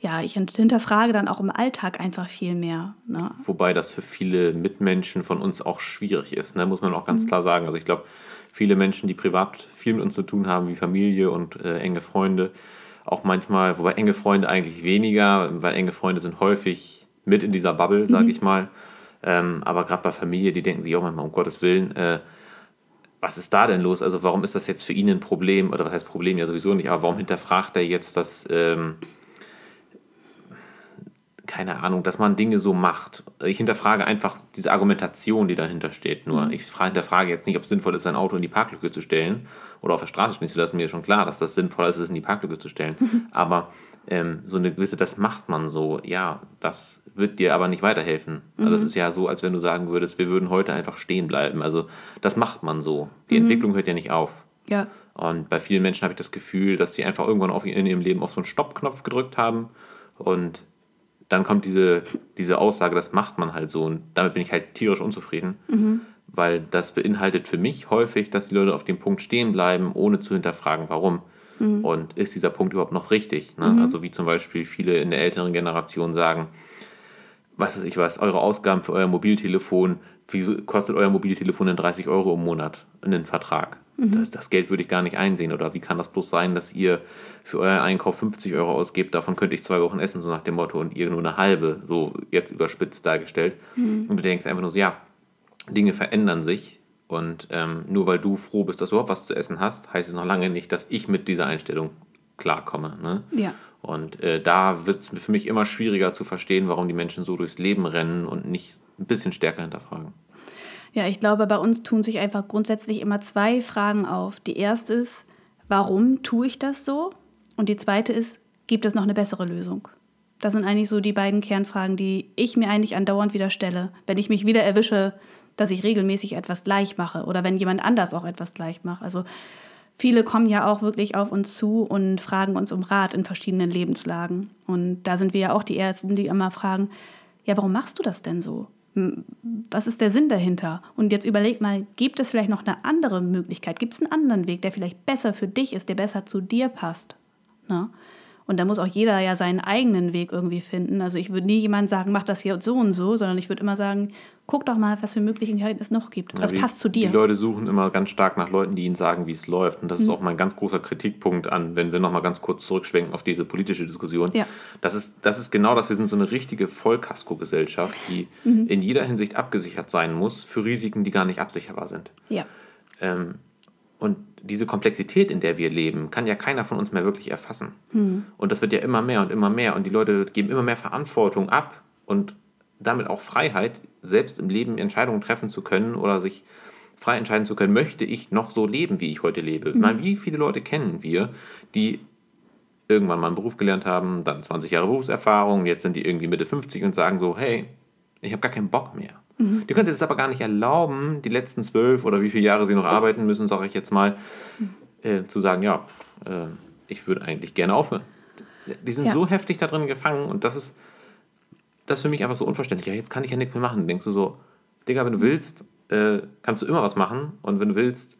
ja, ich hinterfrage dann auch im Alltag einfach viel mehr. Ne? Wobei das für viele Mitmenschen von uns auch schwierig ist, ne? muss man auch ganz mhm. klar sagen. Also ich glaube, viele Menschen, die privat viel mit uns zu tun haben, wie Familie und äh, enge Freunde, auch manchmal, wobei enge Freunde eigentlich weniger, weil enge Freunde sind häufig mit in dieser Bubble, sage mhm. ich mal. Ähm, aber gerade bei Familie, die denken sich auch manchmal, um Gottes Willen, äh, was ist da denn los? Also warum ist das jetzt für ihn ein Problem? Oder was heißt Problem? Ja sowieso nicht, aber warum hinterfragt er jetzt das... Ähm, keine Ahnung, dass man Dinge so macht. Ich hinterfrage einfach diese Argumentation, die dahinter steht. Nur mhm. ich hinterfrage jetzt nicht, ob es sinnvoll ist, ein Auto in die Parklücke zu stellen oder auf der Straße stehen zu lassen. Mir ist schon klar, dass das sinnvoll ist, es in die Parklücke zu stellen. Mhm. Aber ähm, so eine gewisse, das macht man so, ja, das wird dir aber nicht weiterhelfen. Mhm. Also es ist ja so, als wenn du sagen würdest, wir würden heute einfach stehen bleiben. Also das macht man so. Die mhm. Entwicklung hört ja nicht auf. Ja. Und bei vielen Menschen habe ich das Gefühl, dass sie einfach irgendwann auf, in ihrem Leben auf so einen Stoppknopf gedrückt haben und dann kommt diese, diese Aussage, das macht man halt so und damit bin ich halt tierisch unzufrieden, mhm. weil das beinhaltet für mich häufig, dass die Leute auf dem Punkt stehen bleiben, ohne zu hinterfragen, warum. Mhm. Und ist dieser Punkt überhaupt noch richtig? Ne? Mhm. Also wie zum Beispiel viele in der älteren Generation sagen, was weiß ich was, eure Ausgaben für euer Mobiltelefon, wieso kostet euer Mobiltelefon denn 30 Euro im Monat in den Vertrag? Mhm. Das, das, Geld würde ich gar nicht einsehen. Oder wie kann das bloß sein, dass ihr für euren Einkauf 50 Euro ausgebt, davon könnte ich zwei Wochen essen, so nach dem Motto, und ihr nur eine halbe, so jetzt überspitzt dargestellt. Mhm. Und du denkst einfach nur so, ja, Dinge verändern sich und ähm, nur weil du froh bist, dass du überhaupt was zu essen hast, heißt es noch lange nicht, dass ich mit dieser Einstellung klarkomme. Ne? Ja. Und äh, da wird es für mich immer schwieriger zu verstehen, warum die Menschen so durchs Leben rennen und nicht ein bisschen stärker hinterfragen. Ja, ich glaube, bei uns tun sich einfach grundsätzlich immer zwei Fragen auf. Die erste ist, warum tue ich das so? Und die zweite ist, gibt es noch eine bessere Lösung? Das sind eigentlich so die beiden Kernfragen, die ich mir eigentlich andauernd wieder stelle. Wenn ich mich wieder erwische, dass ich regelmäßig etwas gleich mache oder wenn jemand anders auch etwas gleich macht. Also viele kommen ja auch wirklich auf uns zu und fragen uns um Rat in verschiedenen Lebenslagen. Und da sind wir ja auch die Ersten, die immer fragen, ja, warum machst du das denn so? Was ist der Sinn dahinter? Und jetzt überleg mal, gibt es vielleicht noch eine andere Möglichkeit? Gibt es einen anderen Weg, der vielleicht besser für dich ist, der besser zu dir passt? Ne? Und da muss auch jeder ja seinen eigenen Weg irgendwie finden. Also ich würde nie jemand sagen, mach das hier so und so, sondern ich würde immer sagen, guck doch mal, was für Möglichkeiten es noch gibt. Was ja, passt zu dir. Die Leute suchen immer ganz stark nach Leuten, die ihnen sagen, wie es läuft. Und das mhm. ist auch mein ganz großer Kritikpunkt an, wenn wir nochmal ganz kurz zurückschwenken auf diese politische Diskussion. Ja. Das, ist, das ist genau das. Wir sind so eine richtige Vollkasko-Gesellschaft, die mhm. in jeder Hinsicht abgesichert sein muss für Risiken, die gar nicht absicherbar sind. Ja. Ähm, und diese Komplexität, in der wir leben, kann ja keiner von uns mehr wirklich erfassen. Hm. Und das wird ja immer mehr und immer mehr. Und die Leute geben immer mehr Verantwortung ab und damit auch Freiheit, selbst im Leben Entscheidungen treffen zu können oder sich frei entscheiden zu können, möchte ich noch so leben, wie ich heute lebe. Mhm. Mal, wie viele Leute kennen wir, die irgendwann mal einen Beruf gelernt haben, dann 20 Jahre Berufserfahrung, jetzt sind die irgendwie Mitte 50 und sagen so, hey, ich habe gar keinen Bock mehr. Mhm. Die können sich das aber gar nicht erlauben, die letzten zwölf oder wie viele Jahre sie noch arbeiten müssen, sage ich jetzt mal, äh, zu sagen, ja, äh, ich würde eigentlich gerne aufhören. Die sind ja. so heftig da drin gefangen und das ist, das ist für mich einfach so unverständlich. Ja, jetzt kann ich ja nichts mehr machen. denkst du so, Digga, wenn du willst, äh, kannst du immer was machen und wenn du willst,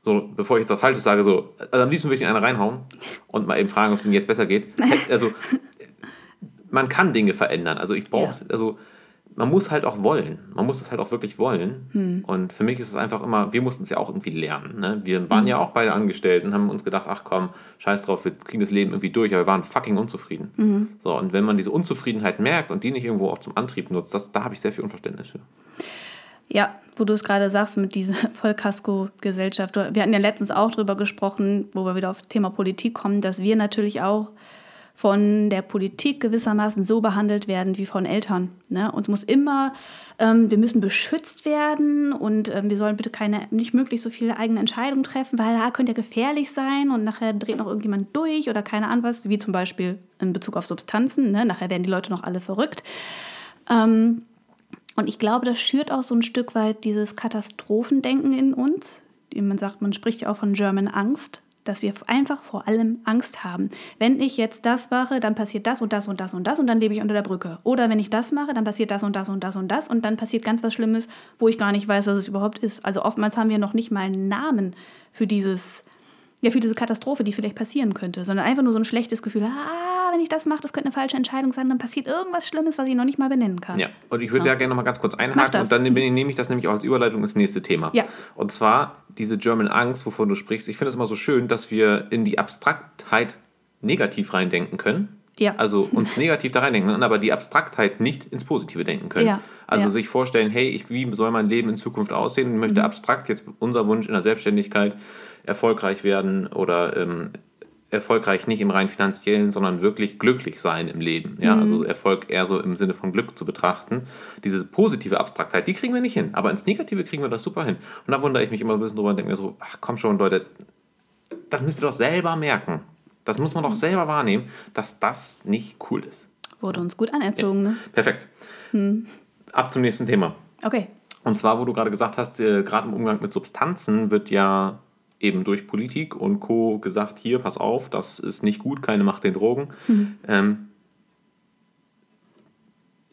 so, bevor ich jetzt was Falsches sage, so, also am liebsten würde ich in eine reinhauen und mal eben fragen, ob es ihnen jetzt besser geht. Also, man kann Dinge verändern. Also, ich brauche, ja. also, man muss halt auch wollen. Man muss es halt auch wirklich wollen. Hm. Und für mich ist es einfach immer, wir mussten es ja auch irgendwie lernen. Ne? Wir waren hm. ja auch beide angestellt und haben uns gedacht, ach komm, scheiß drauf, wir kriegen das Leben irgendwie durch, aber wir waren fucking unzufrieden. Mhm. So, und wenn man diese Unzufriedenheit merkt und die nicht irgendwo auch zum Antrieb nutzt, das, da habe ich sehr viel Unverständnis für. Ja, wo du es gerade sagst mit dieser Vollkasko-Gesellschaft. Wir hatten ja letztens auch darüber gesprochen, wo wir wieder auf das Thema Politik kommen, dass wir natürlich auch von der Politik gewissermaßen so behandelt werden wie von Eltern. Ne? Uns muss immer, ähm, wir müssen beschützt werden und ähm, wir sollen bitte keine, nicht möglichst so viele eigene Entscheidungen treffen, weil da ah, könnte ja gefährlich sein und nachher dreht noch irgendjemand durch oder keine Ahnung was, wie zum Beispiel in Bezug auf Substanzen. Ne? Nachher werden die Leute noch alle verrückt. Ähm, und ich glaube, das schürt auch so ein Stück weit dieses Katastrophendenken in uns. Man sagt, man spricht ja auch von German Angst dass wir einfach vor allem Angst haben. Wenn ich jetzt das mache, dann passiert das und das und das und das und dann lebe ich unter der Brücke. Oder wenn ich das mache, dann passiert das und das und das und das und dann passiert ganz was Schlimmes, wo ich gar nicht weiß, was es überhaupt ist. Also oftmals haben wir noch nicht mal einen Namen für dieses ja, für diese Katastrophe, die vielleicht passieren könnte, sondern einfach nur so ein schlechtes Gefühl, ah, wenn ich das mache, das könnte eine falsche Entscheidung sein, dann passiert irgendwas Schlimmes, was ich noch nicht mal benennen kann. Ja, und ich würde ja, ja gerne noch mal ganz kurz einhaken und dann nehme ich das nämlich auch als Überleitung ins nächste Thema. Ja. Und zwar diese German Angst, wovon du sprichst. Ich finde es immer so schön, dass wir in die Abstraktheit negativ reindenken können. Ja. Also uns negativ da reindenken, aber die Abstraktheit nicht ins Positive denken können. Ja. Also ja. sich vorstellen, hey, ich, wie soll mein Leben in Zukunft aussehen? Ich möchte mhm. abstrakt jetzt unser Wunsch in der Selbstständigkeit erfolgreich werden oder ähm, erfolgreich nicht im rein finanziellen, sondern wirklich glücklich sein im Leben. Ja, mhm. also Erfolg eher so im Sinne von Glück zu betrachten. Diese positive Abstraktheit, die kriegen wir nicht hin, aber ins Negative kriegen wir das super hin. Und da wundere ich mich immer ein bisschen drüber und denke mir so, ach komm schon, Leute, das müsst ihr doch selber merken. Das muss man doch selber wahrnehmen, dass das nicht cool ist. Wurde uns gut anerzogen, ne? Perfekt. Ab zum nächsten Thema. Okay. Und zwar, wo du gerade gesagt hast, äh, gerade im Umgang mit Substanzen wird ja eben durch Politik und Co. gesagt, hier, pass auf, das ist nicht gut, keine Macht den Drogen. Ähm,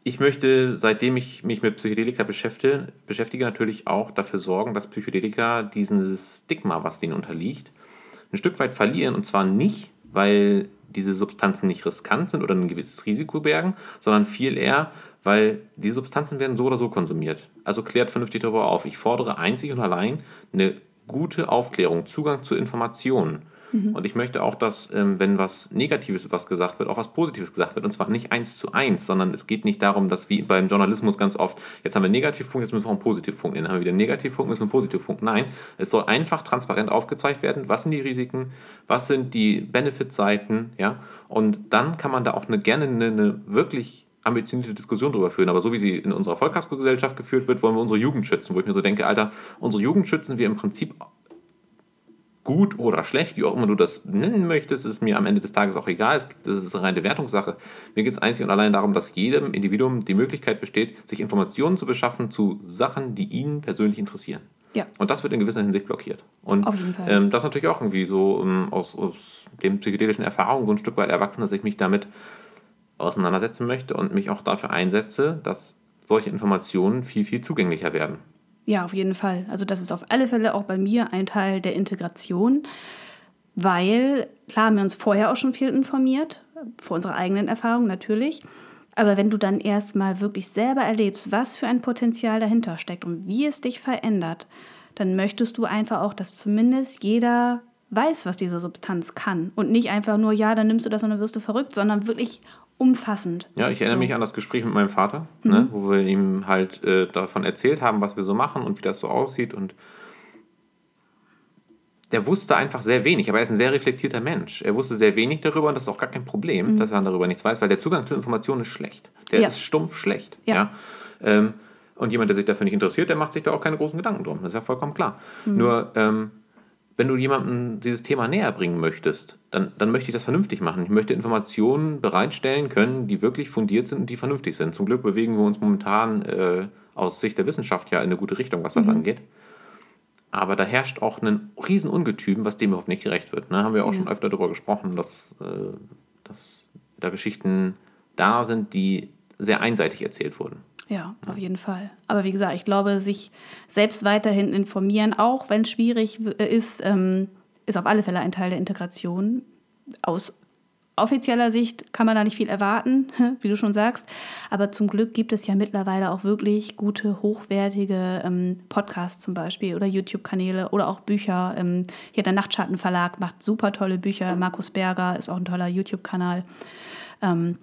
ich möchte, seitdem ich mich mit Psychedelika beschäftige, beschäftige, natürlich auch dafür sorgen, dass Psychedelika dieses Stigma, was denen unterliegt, ein Stück weit verlieren. Und zwar nicht, weil diese Substanzen nicht riskant sind oder ein gewisses Risiko bergen, sondern viel eher, weil die Substanzen werden so oder so konsumiert. Also klärt vernünftig darüber auf. Ich fordere einzig und allein eine gute Aufklärung, Zugang zu Informationen. Und ich möchte auch, dass, ähm, wenn was Negatives was gesagt wird, auch was Positives gesagt wird. Und zwar nicht eins zu eins, sondern es geht nicht darum, dass wie beim Journalismus ganz oft, jetzt haben wir einen Negativpunkt, jetzt müssen wir auch einen Positivpunkt nehmen. Dann haben wir wieder einen Negativpunkt, müssen wir einen Positivpunkt. Nein, es soll einfach transparent aufgezeigt werden, was sind die Risiken, was sind die Benefit-Seiten, ja. Und dann kann man da auch eine, gerne eine, eine wirklich ambitionierte Diskussion darüber führen. Aber so wie sie in unserer Vollkasko-Gesellschaft geführt wird, wollen wir unsere Jugend schützen. Wo ich mir so denke, Alter, unsere Jugend schützen wir im Prinzip gut oder schlecht, wie auch immer du das nennen möchtest, ist mir am Ende des Tages auch egal. Das ist eine reine Wertungssache. Mir geht es einzig und allein darum, dass jedem Individuum die Möglichkeit besteht, sich Informationen zu beschaffen zu Sachen, die ihn persönlich interessieren. Ja. Und das wird in gewisser Hinsicht blockiert. Und Auf jeden Fall. Ähm, das ist natürlich auch irgendwie so ähm, aus, aus den psychedelischen Erfahrungen so ein Stück weit erwachsen, dass ich mich damit auseinandersetzen möchte und mich auch dafür einsetze, dass solche Informationen viel, viel zugänglicher werden. Ja, auf jeden Fall. Also das ist auf alle Fälle auch bei mir ein Teil der Integration, weil, klar, haben wir uns vorher auch schon viel informiert, vor unserer eigenen Erfahrung natürlich. Aber wenn du dann erstmal wirklich selber erlebst, was für ein Potenzial dahinter steckt und wie es dich verändert, dann möchtest du einfach auch, dass zumindest jeder weiß, was diese Substanz kann. Und nicht einfach nur, ja, dann nimmst du das und dann wirst du verrückt, sondern wirklich umfassend. Ja, ich erinnere So. Mhm. mich an das Gespräch mit meinem Vater, ne, wo wir ihm halt äh, davon erzählt haben, was wir so machen und wie das so aussieht. Und der wusste einfach sehr wenig, aber er ist ein sehr reflektierter Mensch. Er wusste sehr wenig darüber und das ist auch gar kein Problem, dass er darüber nichts weiß, weil der Zugang zu Informationen ist schlecht. Der Mhm. Ja. ist stumpf schlecht. Ja. Ja. Ähm, und jemand, der sich dafür nicht interessiert, der macht sich da auch keine großen Gedanken drum. Das ist ja vollkommen klar. Mhm. Nur, ähm, wenn du jemandem dieses Thema näher bringen möchtest, dann, dann möchte ich das vernünftig machen. Ich möchte Informationen bereitstellen können, die wirklich fundiert sind und die vernünftig sind. Zum Glück bewegen wir uns momentan äh, aus Sicht der Wissenschaft ja in eine gute Richtung, was das angeht. Aber da herrscht auch ein Riesenungetüm, was dem überhaupt nicht gerecht wird. Ne? Haben wir auch schon öfter darüber gesprochen, dass, äh, dass da Geschichten da sind, die sehr einseitig erzählt wurden. Ja, auf jeden Fall. Aber wie gesagt, ich glaube, sich selbst weiterhin informieren, auch wenn es schwierig w- ist, ähm, ist auf alle Fälle ein Teil der Integration. Aus offizieller Sicht kann man da nicht viel erwarten, wie du schon sagst. Aber zum Glück gibt es ja mittlerweile auch wirklich gute, hochwertige ähm, Podcasts zum Beispiel oder YouTube-Kanäle oder auch Bücher. Ähm, hier der Nachtschattenverlag macht super tolle Bücher. Markus Berger ist auch ein toller YouTube-Kanal. Ähm,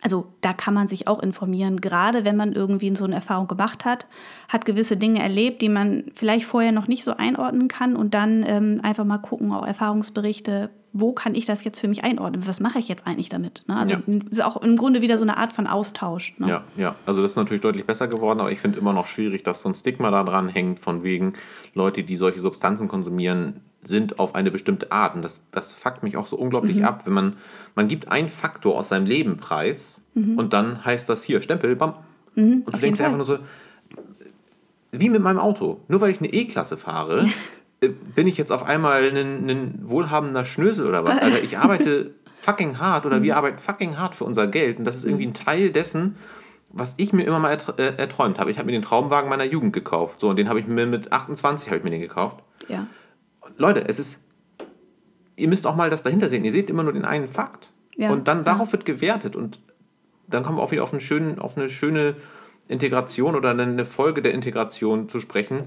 also da kann man sich auch informieren, gerade wenn man irgendwie so eine Erfahrung gemacht hat, hat gewisse Dinge erlebt, die man vielleicht vorher noch nicht so einordnen kann und dann ähm, einfach mal gucken, auch Erfahrungsberichte, wo kann ich das jetzt für mich einordnen? Was mache ich jetzt eigentlich damit? Ne? Also Ja. ist auch im Grunde wieder so eine Art von Austausch. Ne? Ja, ja. Also das ist natürlich deutlich besser geworden, aber ich finde immer noch schwierig, dass so ein Stigma da dran hängt, von wegen Leute, die solche Substanzen konsumieren, sind auf eine bestimmte Art. Und das, das fuckt mich auch so unglaublich ab, wenn man, man gibt einen Faktor aus seinem Leben preis und dann heißt das hier, Stempel, bam. und du Mhm. auf jeden denkst einfach nur so, wie mit meinem Auto. Nur weil ich eine E-Klasse fahre, äh, bin ich jetzt auf einmal ein, ein wohlhabender Schnösel oder was. Alter, ich arbeite fucking hart oder wir arbeiten fucking hart für unser Geld und das ist irgendwie ein Teil dessen, was ich mir immer mal äh, erträumt habe. Ich habe mir den Traumwagen meiner Jugend gekauft. So, und den habe ich mir mit 28 habe ich mir den gekauft. Ja. Leute, es ist. Ihr müsst auch mal das dahinter sehen. Ihr seht immer nur den einen Fakt. Ja, Und dann ja. darauf wird gewertet. Und dann kommen wir auch wieder auf, einen schönen, auf eine schöne Integration oder eine Folge der Integration zu sprechen,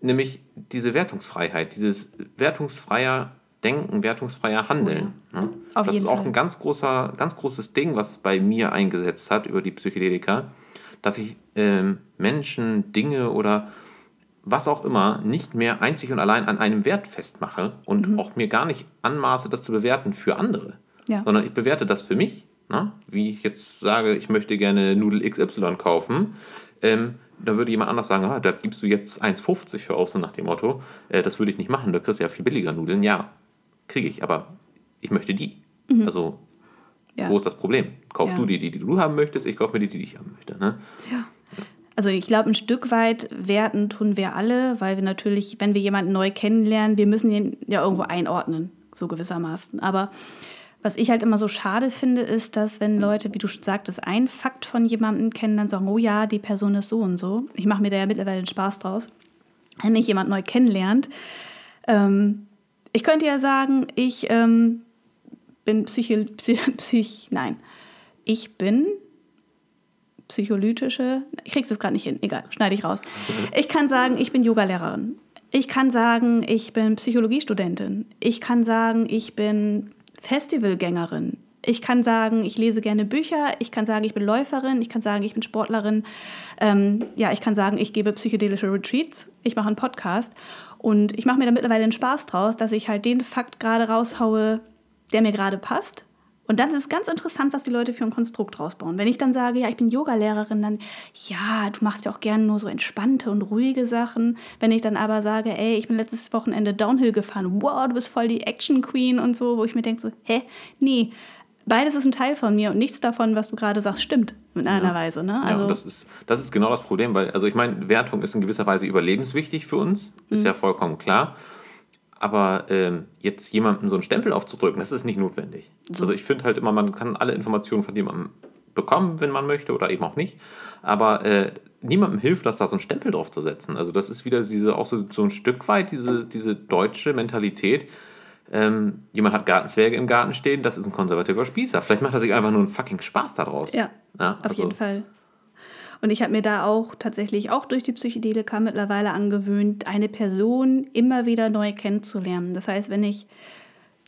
nämlich diese Wertungsfreiheit, dieses wertungsfreier Denken, wertungsfreier Handeln. ne? Auf das jeden ist auch Fall. ein ganz, großer, ganz großes Ding, was bei mir eingesetzt hat über die Psychedelika, dass ich ähm, Menschen, Dinge oder was auch immer nicht mehr einzig und allein an einem Wert festmache und Mhm. auch mir gar nicht anmaße, das zu bewerten für andere, Ja. sondern ich bewerte das für mich. Ne? Wie ich jetzt sage, ich möchte gerne Nudel XY kaufen, ähm, da würde jemand anders sagen, ah, da gibst du jetzt 1,50 für aus, so nach dem Motto, äh, das würde ich nicht machen, da kriegst du ja viel billiger Nudeln. Ja, kriege ich, aber ich möchte die. Mhm. Also, ja. wo ist das Problem? Kauf ja. du die, die, die du haben möchtest, ich kaufe mir die, die ich haben möchte. Ne? Ja. Also ich glaube, ein Stück weit werten tun wir alle, weil wir natürlich, wenn wir jemanden neu kennenlernen, wir müssen ihn ja irgendwo einordnen, so gewissermaßen. Aber was ich halt immer so schade finde, ist, dass wenn Leute, wie du schon sagtest, einen Fakt von jemandem kennen, dann sagen, oh ja, die Person ist so und so. Ich mache mir da ja mittlerweile den Spaß draus. Wenn mich jemand neu kennenlernt, ähm, ich könnte ja sagen, ich ähm, bin Psycho, Psych, Psych, nein, ich bin psycholytische, ich krieg's jetzt gerade nicht hin, egal, schneide ich raus. Ich kann sagen, ich bin Yogalehrerin. Ich kann sagen, ich bin Psychologiestudentin. Ich kann sagen, ich bin Festivalgängerin. Ich kann sagen, ich lese gerne Bücher. Ich kann sagen, ich bin Läuferin. Ich kann sagen, ich bin Sportlerin. Ähm, ja, ich kann sagen, ich gebe psychedelische Retreats. Ich mache einen Podcast. Und ich mache mir da mittlerweile einen Spaß draus, dass ich halt den Fakt gerade raushaue, der mir gerade passt und dann ist es ganz interessant, was die Leute für ein Konstrukt rausbauen. Wenn ich dann sage, ja, ich bin Yogalehrerin, dann, ja, du machst ja auch gerne nur so entspannte und ruhige Sachen. Wenn ich dann aber sage, ey, ich bin letztes Wochenende Downhill gefahren, wow, du bist voll die Action Queen und so, wo ich mir denke so, hä, nee, beides ist ein Teil von mir und nichts davon, was du gerade sagst, stimmt in einer ja. Weise. Ne? Also ja, das ist, das ist genau das Problem, weil, also ich meine, Wertung ist in gewisser Weise überlebenswichtig für uns, ist mhm. ja vollkommen klar. Aber ähm, jetzt jemandem so einen Stempel aufzudrücken, das ist nicht notwendig. So. Also ich finde halt immer, man kann alle Informationen von jemandem bekommen, wenn man möchte, oder eben auch nicht. Aber äh, niemandem hilft das, da so einen Stempel drauf zu setzen. Also das ist wieder diese, auch so, so ein Stück weit diese, diese deutsche Mentalität. Ähm, jemand hat Gartenzwerge im Garten stehen, das ist ein konservativer Spießer. Vielleicht macht er sich einfach nur einen fucking Spaß daraus. Ja, ja auf also, jeden Fall. Und ich habe mir da auch tatsächlich auch durch die Psychedelika mittlerweile angewöhnt, eine Person immer wieder neu kennenzulernen. Das heißt, wenn ich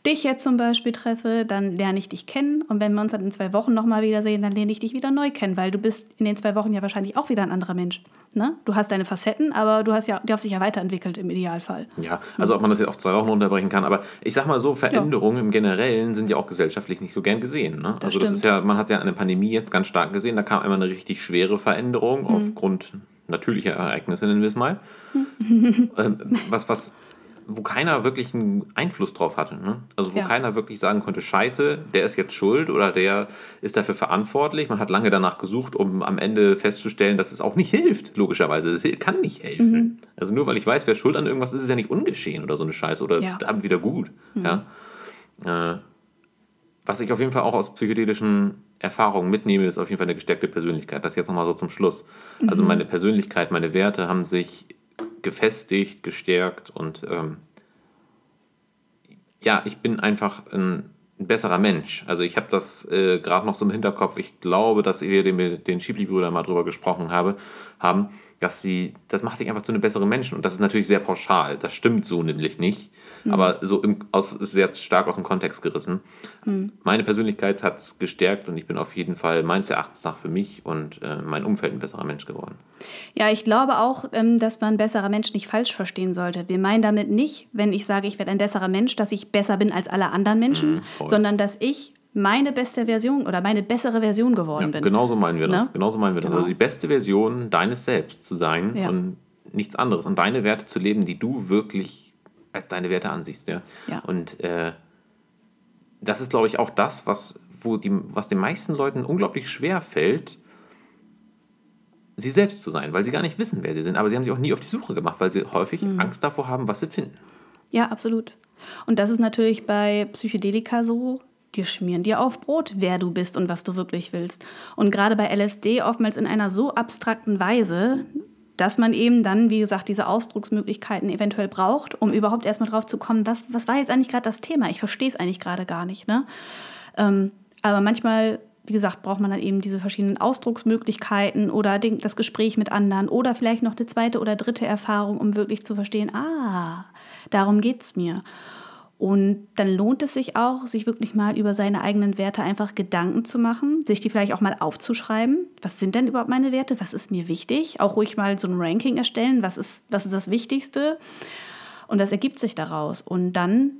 dich jetzt zum Beispiel treffe, dann lerne ich dich kennen. Und wenn wir uns dann in zwei Wochen nochmal wiedersehen, dann lerne ich dich wieder neu kennen, weil du bist in den zwei Wochen ja wahrscheinlich auch wieder ein anderer Mensch. Ne? Du hast deine Facetten, aber du hast ja, du hast dich ja weiterentwickelt im Idealfall. Ja, also ob man das jetzt auf zwei Wochen unterbrechen kann, aber ich sag mal so, Veränderungen ja. im Generellen sind ja auch gesellschaftlich nicht so gern gesehen. Ne? Das also das stimmt. ist ja, man hat ja eine Pandemie jetzt ganz stark gesehen, da kam einmal eine richtig schwere Veränderung mhm. aufgrund natürlicher Ereignisse, nennen wir es mal. Ähm, was, was wo keiner wirklich einen Einfluss drauf hatte. Ne? Also wo ja. keiner wirklich sagen konnte, scheiße, der ist jetzt schuld oder der ist dafür verantwortlich. Man hat lange danach gesucht, um am Ende festzustellen, dass es auch nicht hilft, logischerweise. Es kann nicht helfen. Mhm. Also nur weil ich weiß, wer schuld an irgendwas ist, ist es ja nicht ungeschehen oder so eine Scheiße oder ja. dann wieder gut. Mhm. Ja? Äh, was ich auf jeden Fall auch aus psychedelischen Erfahrungen mitnehme, ist auf jeden Fall eine gestärkte Persönlichkeit. Das jetzt nochmal so zum Schluss. Also mhm. meine Persönlichkeit, meine Werte haben sich gefestigt, gestärkt und ähm, ja, ich bin einfach ein, ein besserer Mensch. Also ich habe das äh, gerade noch so im Hinterkopf. Ich glaube, dass wir den, den Schibli-Brüdern mal drüber gesprochen habe, haben, dass sie, das macht dich einfach zu einem besseren Menschen. Und das ist natürlich sehr pauschal. Das stimmt so nämlich nicht. Mhm. Aber so im, aus, ist sehr stark aus dem Kontext gerissen. Mhm. Meine Persönlichkeit hat es gestärkt und ich bin auf jeden Fall meines Erachtens nach für mich und äh, mein Umfeld ein besserer Mensch geworden. Ja, ich glaube auch, ähm, dass man besserer Mensch nicht falsch verstehen sollte. Wir meinen damit nicht, wenn ich sage, ich werde ein besserer Mensch, dass ich besser bin als alle anderen Menschen, mhm, sondern dass ich meine beste Version oder meine bessere Version geworden ja, bin. Genauso meinen wir das. Ne? Genauso meinen wir das. Genau. Also die beste Version deines Selbst zu sein ja. und nichts anderes und deine Werte zu leben, die du wirklich als deine Werte ansiehst. Ja. ja. Und äh, das ist, glaube ich, auch das, was, wo die, was den meisten Leuten unglaublich schwer fällt, sie selbst zu sein, weil sie gar nicht wissen, wer sie sind. Aber sie haben sich auch nie auf die Suche gemacht, weil sie häufig mhm. Angst davor haben, was sie finden. Ja, absolut. Und das ist natürlich bei Psychedelika so, dir schmieren dir auf Brot, wer du bist und was du wirklich willst. Und gerade bei LSD oftmals in einer so abstrakten Weise, dass man eben dann, wie gesagt, diese Ausdrucksmöglichkeiten eventuell braucht, um überhaupt erstmal drauf zu kommen, was, was war jetzt eigentlich gerade das Thema? Ich verstehe es eigentlich gerade gar nicht. Ne? Ähm, aber manchmal, wie gesagt, braucht man dann eben diese verschiedenen Ausdrucksmöglichkeiten oder das Gespräch mit anderen oder vielleicht noch eine zweite oder dritte Erfahrung, um wirklich zu verstehen, ah, darum geht es mir. Und dann lohnt es sich auch, sich wirklich mal über seine eigenen Werte einfach Gedanken zu machen, sich die vielleicht auch mal aufzuschreiben. Was sind denn überhaupt meine Werte? Was ist mir wichtig? Auch ruhig mal so ein Ranking erstellen. Was ist, was ist das Wichtigste? Und das ergibt sich daraus. Und dann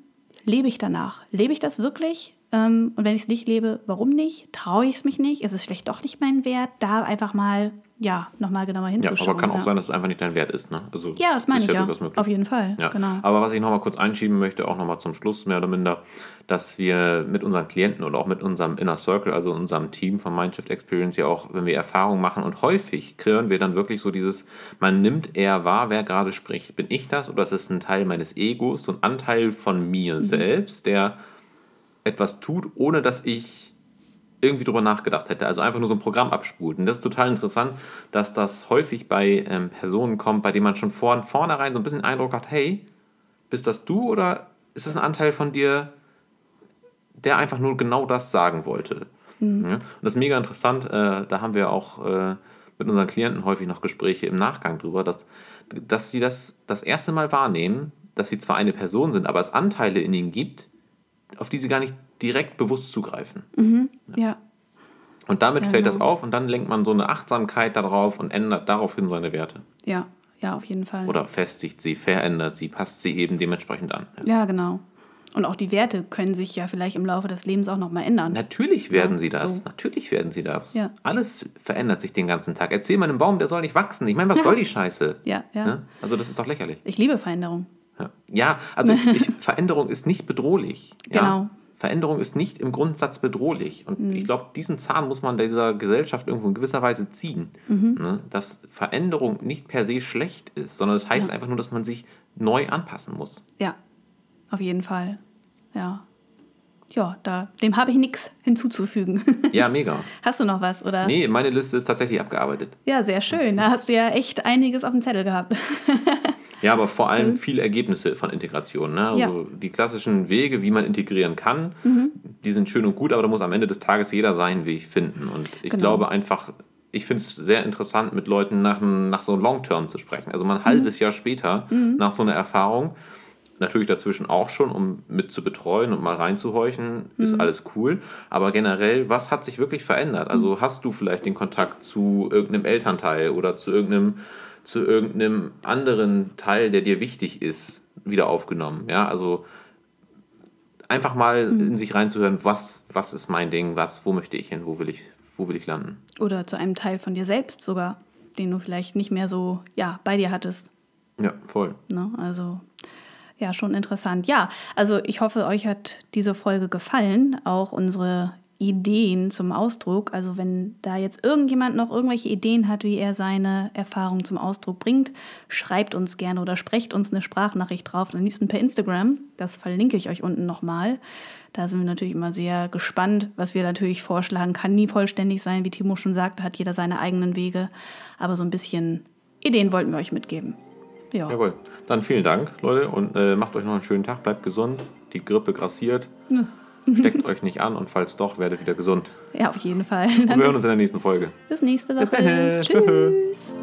lebe ich danach. Lebe ich das wirklich? Ähm, und wenn ich es nicht lebe, warum nicht? Traue ich es mich nicht? Ist es vielleicht doch nicht mein Wert? Da einfach mal ja, nochmal genauer Ja, hinzuschauen. aber kann auch ja. sein, dass es einfach nicht dein Wert ist. Ne? Also, Ja, das meine ich ja. Auf jeden Fall. Ja. Genau. Aber was ich nochmal kurz einschieben möchte, auch nochmal zum Schluss mehr oder minder, dass wir mit unseren Klienten oder auch mit unserem Inner Circle, also unserem Team von Mindshift Experience, ja auch, wenn wir Erfahrungen machen und häufig hören wir dann wirklich so dieses, man nimmt eher wahr, wer gerade spricht. Bin ich das oder ist es ein Teil meines Egos, so ein Anteil von mir selbst, der etwas tut, ohne dass ich irgendwie drüber nachgedacht hätte. Also einfach nur so ein Programm abspult. Und das ist total interessant, dass das häufig bei ähm, Personen kommt, bei denen man schon vor, vornherein so ein bisschen Eindruck hat, hey, bist das du oder ist das ein Anteil von dir, der einfach nur genau das sagen wollte? Ja? Und das ist mega interessant. Äh, da haben wir auch äh, mit unseren Klienten häufig noch Gespräche im Nachgang drüber, dass, dass sie das das erste Mal wahrnehmen, dass sie zwar eine Person sind, aber es Anteile in ihnen gibt, auf die sie gar nicht direkt bewusst zugreifen. ja. Und damit Ja, fällt genau. das auf und dann lenkt man so eine Achtsamkeit darauf und ändert daraufhin seine Werte. ja, ja, auf jeden Fall. Oder festigt sie, verändert sie, passt sie eben dementsprechend an. Ja, genau. Und auch die Werte können sich ja vielleicht im Laufe des Lebens auch nochmal ändern. Natürlich werden Ja, sie das. so. Natürlich werden sie das. Ja. Alles verändert sich den ganzen Tag. Erzähl mal einem Baum, der soll nicht wachsen. Ich meine, was soll die Scheiße? Ja, ja. Ne? Also das ist doch lächerlich. Ich liebe Veränderung. Ja, ja also ich, Veränderung ist nicht bedrohlich. Ja? Genau. Veränderung ist nicht im Grundsatz bedrohlich. Und Mhm. ich glaube, diesen Zahn muss man dieser Gesellschaft irgendwo in gewisser Weise ziehen. Mhm. Ne? Dass Veränderung nicht per se schlecht ist, sondern es das heißt einfach nur, dass man sich neu anpassen muss. Ja, auf jeden Fall. Ja. Ja, da, dem habe ich nichts hinzuzufügen. Ja, mega. Hast du noch was, oder? Nee, meine Liste ist tatsächlich abgearbeitet. Ja, sehr schön. Da hast du ja echt einiges auf dem Zettel gehabt. Ja, aber vor allem viele Ergebnisse von Integration. Ne? Also Mhm. Ja. Mhm. die klassischen Wege, wie man integrieren kann, die sind schön und gut, aber da muss am Ende des Tages jeder seinen Weg finden. Und ich Genau. glaube einfach, ich finde es sehr interessant, mit Leuten nach, nach so Long-Term zu sprechen. Also mal ein Mhm. halbes Jahr später, nach so einer Erfahrung, natürlich dazwischen auch schon, um mit zu betreuen und mal reinzuhorchen, Mhm. ist alles cool. Aber generell, was hat sich wirklich verändert? Mhm. Also hast du vielleicht den Kontakt zu irgendeinem Elternteil oder zu irgendeinem, zu irgendeinem anderen Teil, der dir wichtig ist, wieder aufgenommen? Ja, also einfach mal Mhm. in sich reinzuhören, was, was ist mein Ding, was, wo möchte ich hin, wo will ich, wo will ich landen? Oder zu einem Teil von dir selbst sogar, den du vielleicht nicht mehr so ja, bei dir hattest. Ja, voll. Ne? Also ja, schon interessant. Ja, also ich hoffe, euch hat diese Folge gefallen, auch unsere Ideen zum Ausdruck. Also wenn da jetzt irgendjemand noch irgendwelche Ideen hat, wie er seine Erfahrungen zum Ausdruck bringt, schreibt uns gerne oder sprecht uns eine Sprachnachricht drauf, am liebsten per Instagram. Das verlinke ich euch unten nochmal. Da sind wir natürlich immer sehr gespannt, was wir natürlich vorschlagen. Kann nie vollständig sein, wie Timo schon sagt, hat jeder seine eigenen Wege. Aber so ein bisschen Ideen wollten wir euch mitgeben. Ja. Jawohl. Dann vielen Dank, Leute, und äh, macht euch noch einen schönen Tag, bleibt gesund. Die Grippe grassiert. Steckt euch nicht an und falls doch, werdet wieder gesund. Ja, auf jeden Fall. Und wir hören uns in der nächsten Folge. Bis nächste Woche. Bis. Tschüss.